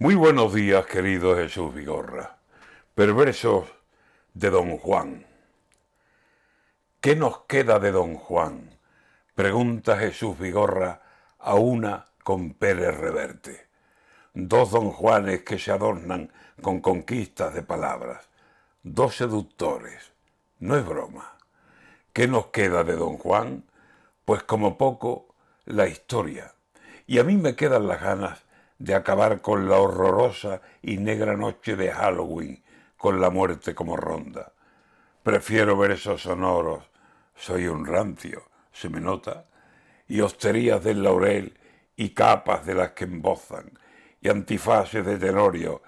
Muy buenos días, querido Jesús Vigorra. Perversos de Don Juan. ¿Qué nos queda de Don Juan? Pregunta Jesús Vigorra a una con Pérez Reverte. Dos Don Juanes que se adornan con conquistas de palabras. Dos seductores. No es broma. ¿Qué nos queda de Don Juan? Pues como poco, la historia. Y a mí me quedan las ganas de acabar con la horrorosa y negra noche de Halloween, con la muerte como ronda. Prefiero versos sonoros, soy un rancio, se me nota, y hosterías del laurel y capas de las que embozan, y antifaces de tenorio,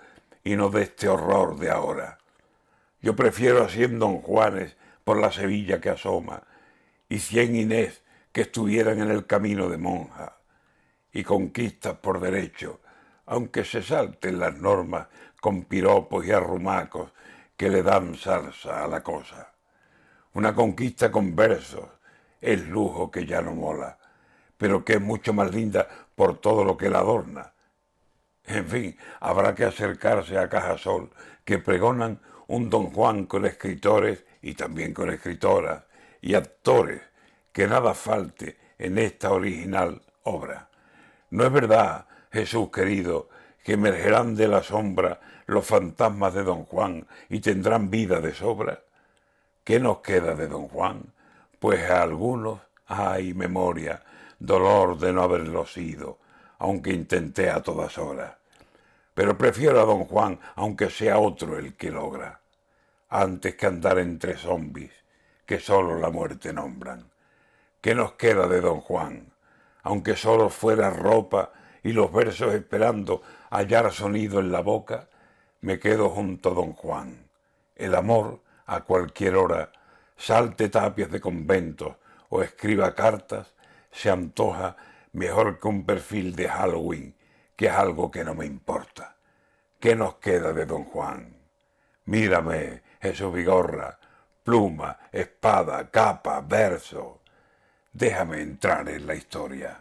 y no de este horror de ahora. Yo prefiero a cien don Juanes por la Sevilla que asoma, y cien Inés que estuvieran en el camino de monja. Y conquistas por derecho, aunque se salten las normas con piropos y arrumacos que le dan salsa a la cosa. Una conquista con versos es lujo que ya no mola, pero que es mucho más linda por todo lo que la adorna. En fin, habrá que acercarse a Cajasol, que pregonan un don Juan con escritores y también con escritoras y actores, que nada falte en esta original obra. ¿No es verdad, Jesús querido, que emergerán de la sombra los fantasmas de don Juan y tendrán vida de sobra? ¿Qué nos queda de don Juan? Pues a algunos hay memoria, dolor de no haberlo sido, aunque intenté a todas horas. Pero prefiero a don Juan, aunque sea otro el que logra, antes que andar entre zombis que solo la muerte nombran. ¿Qué nos queda de don Juan? aunque solo fuera ropa y los versos esperando hallar sonido en la boca, me quedo junto a don Juan. El amor, a cualquier hora, salte tapias de conventos o escriba cartas, se antoja mejor que un perfil de Halloween, que es algo que no me importa. ¿Qué nos queda de don Juan? Mírame, Jesús Vigorra, pluma, espada, capa, verso déjame entrar en la historia.